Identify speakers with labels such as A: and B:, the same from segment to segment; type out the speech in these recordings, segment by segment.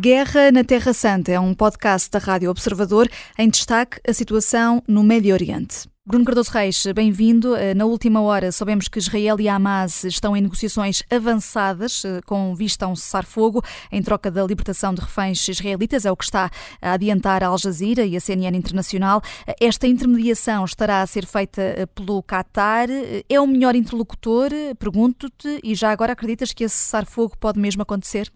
A: Guerra na Terra Santa é um podcast da Rádio Observador em destaque a situação no Médio Oriente. Bruno Cardoso Reis, bem-vindo. Eh, na última hora soubemos que Israel e Hamas estão em negociações avançadas eh, com vista a um cessar-fogo em troca da libertação de reféns israelitas, é o que está a adiantar a Al Jazeera e a CNN Internacional. Eh, esta intermediação estará a ser feita pelo Qatar. É o melhor interlocutor? Pergunto-te, e já agora acreditas que esse cessar-fogo pode mesmo acontecer?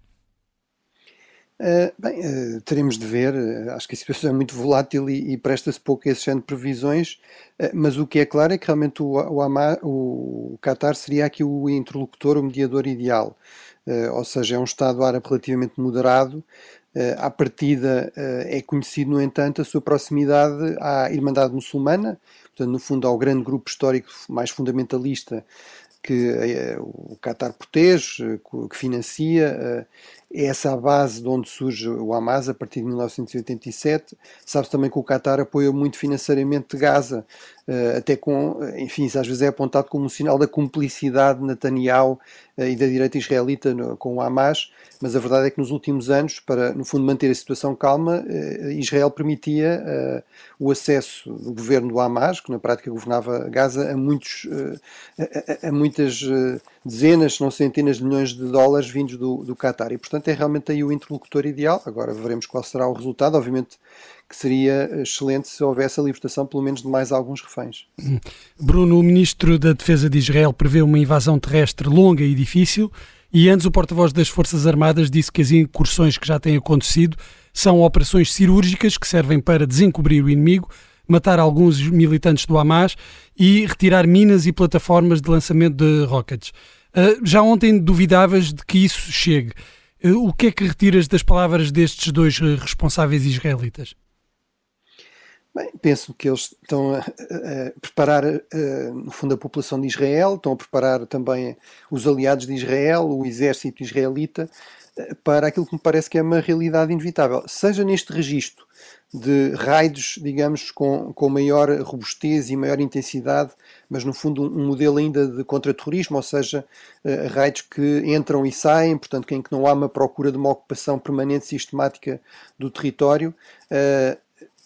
B: Uh, bem, uh, teremos de ver. Uh, acho que a situação é muito volátil e, e presta-se pouco a esse género de previsões. mas o que é claro é que realmente o, o, Ama, o Qatar seria aqui o interlocutor, o mediador ideal. ou seja, é um Estado árabe relativamente moderado. à partida é conhecido, no entanto, a sua proximidade à Irmandade Muçulmana, portanto, no fundo, ao grande grupo histórico mais fundamentalista que o Qatar protege, que financia é essa a base de onde surge o Hamas a partir de 1987. Sabe-se também que o Qatar apoia muito financeiramente Gaza, eh, até com, enfim, às vezes é apontado como um sinal da cumplicidade de Netanyahu eh, e da direita israelita com o Hamas, mas a verdade é que nos últimos anos, para no fundo manter a situação calma, eh, Israel permitia o acesso do governo do Hamas, que na prática governava Gaza, a, muitos, a, a muitas dezenas, se não centenas de milhões de dólares vindos do, do Qatar. E, portanto, é realmente aí o interlocutor ideal. Agora veremos qual será o resultado. Obviamente que seria excelente se houvesse a libertação, pelo menos, de mais alguns reféns.
C: Hum. Bruno, o ministro da Defesa de Israel prevê uma invasão terrestre longa e difícil. E antes, o porta-voz das Forças Armadas disse que as incursões que já têm acontecido são operações cirúrgicas que servem para desencobrir o inimigo, matar alguns militantes do Hamas e retirar minas e plataformas de lançamento de rockets. Uh, já ontem duvidavas de que isso chegue. Uh, o que é que retiras das palavras destes dois uh, responsáveis israelitas?
B: Bem, penso que eles estão a, a preparar, no fundo, a população de Israel, estão a preparar também os aliados de Israel, o exército israelita, para aquilo que me parece que é uma realidade inevitável. Seja neste registro de raids, digamos, com, com maior robustez e maior intensidade, mas no fundo um, modelo ainda de contra-terrorismo, ou seja, uh, raids que entram e saem, portanto, em que não há uma procura de uma ocupação permanente sistemática do território. Uh,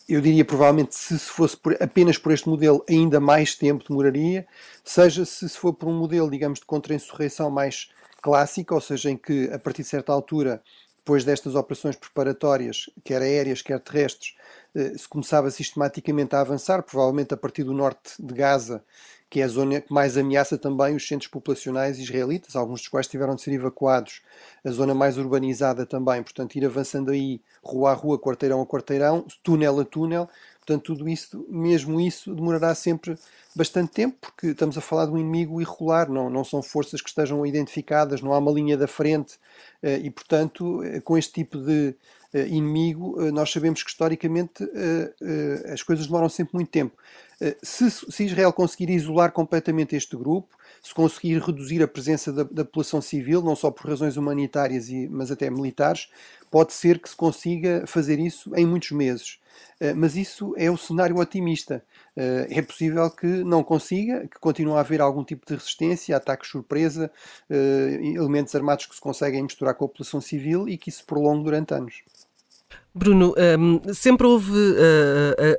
B: eu diria provavelmente se fosse por, apenas por este modelo ainda mais tempo demoraria, seja se for por um modelo, digamos, de contra-insurreição mais clássica, ou seja, em que a partir de certa altura depois destas operações preparatórias, quer aéreas, quer terrestres, eh, se começava sistematicamente a avançar, provavelmente a partir do norte de Gaza, que é a zona que mais ameaça também os centros populacionais israelitas, alguns dos quais tiveram de ser evacuados, a zona mais urbanizada também, portanto, ir avançando aí, rua a rua, quarteirão a quarteirão, túnel a túnel, portanto, tudo isso, mesmo isso, demorará sempre bastante tempo, porque estamos a falar de um inimigo irregular, não, não são forças que estejam identificadas, não há uma linha da frente, eh, e portanto, eh, com este tipo de eh, inimigo, nós sabemos que historicamente as coisas demoram sempre muito tempo. Se, se Israel conseguir isolar completamente este grupo, se conseguir reduzir a presença da, da população civil, não só por razões humanitárias, e, mas até militares, pode ser que se consiga fazer isso em muitos meses. Mas isso é o cenário otimista. Eh, é possível que não consiga, que continue a haver algum tipo de resistência, ataques surpresa, eh, elementos armados que se conseguem misturar com a população civil e que isso prolongue durante anos.
D: Bruno, ehm, sempre houve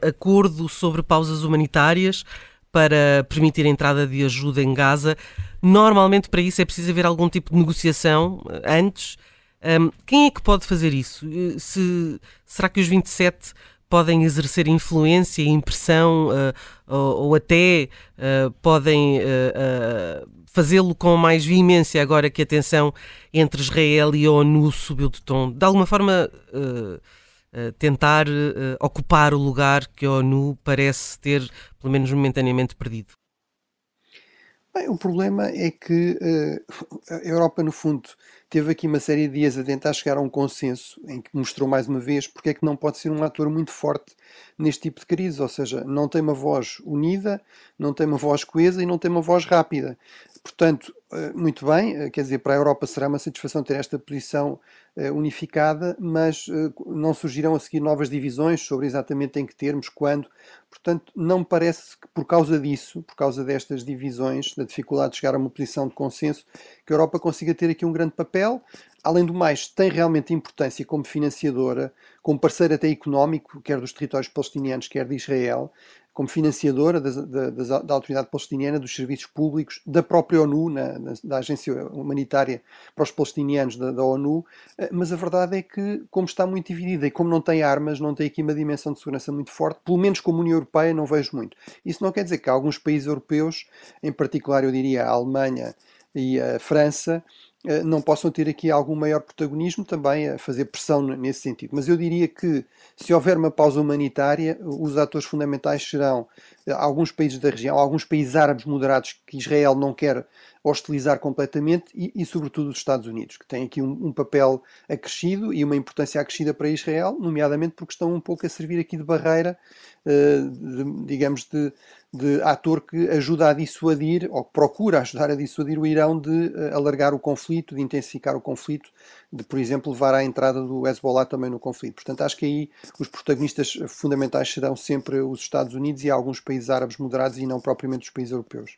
D: acordo sobre pausas humanitárias para permitir a entrada de ajuda em Gaza. Normalmente, para isso, é preciso haver algum tipo de negociação antes. Ehm, quem é que pode fazer isso? Se, será que os 27 podem exercer influência impressão uh, ou, ou, até uh, podem uh, fazê-lo com mais veemência agora que a tensão entre Israel e a ONU subiu de tom. De alguma forma, tentar ocupar o lugar que a ONU parece ter, pelo menos momentaneamente, perdido.
B: Bem, o problema é que a Europa, no fundo, teve aqui uma série de dias a tentar chegar a um consenso em que mostrou mais uma vez porque é que não pode ser um ator muito forte neste tipo de crise, ou seja, não tem uma voz unida, não tem uma voz coesa e não tem uma voz rápida. Portanto, eh, muito bem, eh, quer dizer, para a Europa será uma satisfação ter esta posição eh, unificada, mas não surgirão a seguir novas divisões sobre exatamente em que termos, quando. Portanto, não me parece que por causa disso, por causa destas divisões, da dificuldade de chegar a uma posição de consenso, que a Europa consiga ter aqui um grande papel. Além do mais, tem realmente importância como financiadora, como parceiro até económico, quer dos territórios palestinianos, quer de Israel, como financiadora da, da, da, Autoridade Palestiniana, dos serviços públicos, da própria ONU, na, na, da Agência Humanitária para os Palestinianos da, da, ONU, eh, mas a verdade é que, como está muito dividida e como não tem armas, não tem aqui uma dimensão de segurança muito forte, pelo menos como União Europeia, não vejo muito. Isso não quer dizer que alguns países europeus, em particular eu diria a Alemanha e a França, não possam ter aqui algum maior protagonismo também a fazer pressão nesse sentido. Mas eu diria que se houver uma pausa humanitária, os atores fundamentais serão eh, alguns países da região, alguns países árabes moderados que Israel não quer hostilizar completamente e, e sobretudo, os Estados Unidos, que têm aqui um, um, papel acrescido e uma importância acrescida para Israel, nomeadamente porque estão um pouco a servir aqui de barreira, uh, de, digamos, de, de ator que ajuda a dissuadir, ou procura ajudar a dissuadir o Irão de uh, alargar o conflito, de intensificar o conflito, de, por exemplo, levar à entrada do Hezbollah também no conflito. Portanto, acho que aí os protagonistas fundamentais serão sempre os Estados Unidos e alguns países árabes moderados e não propriamente os países europeus.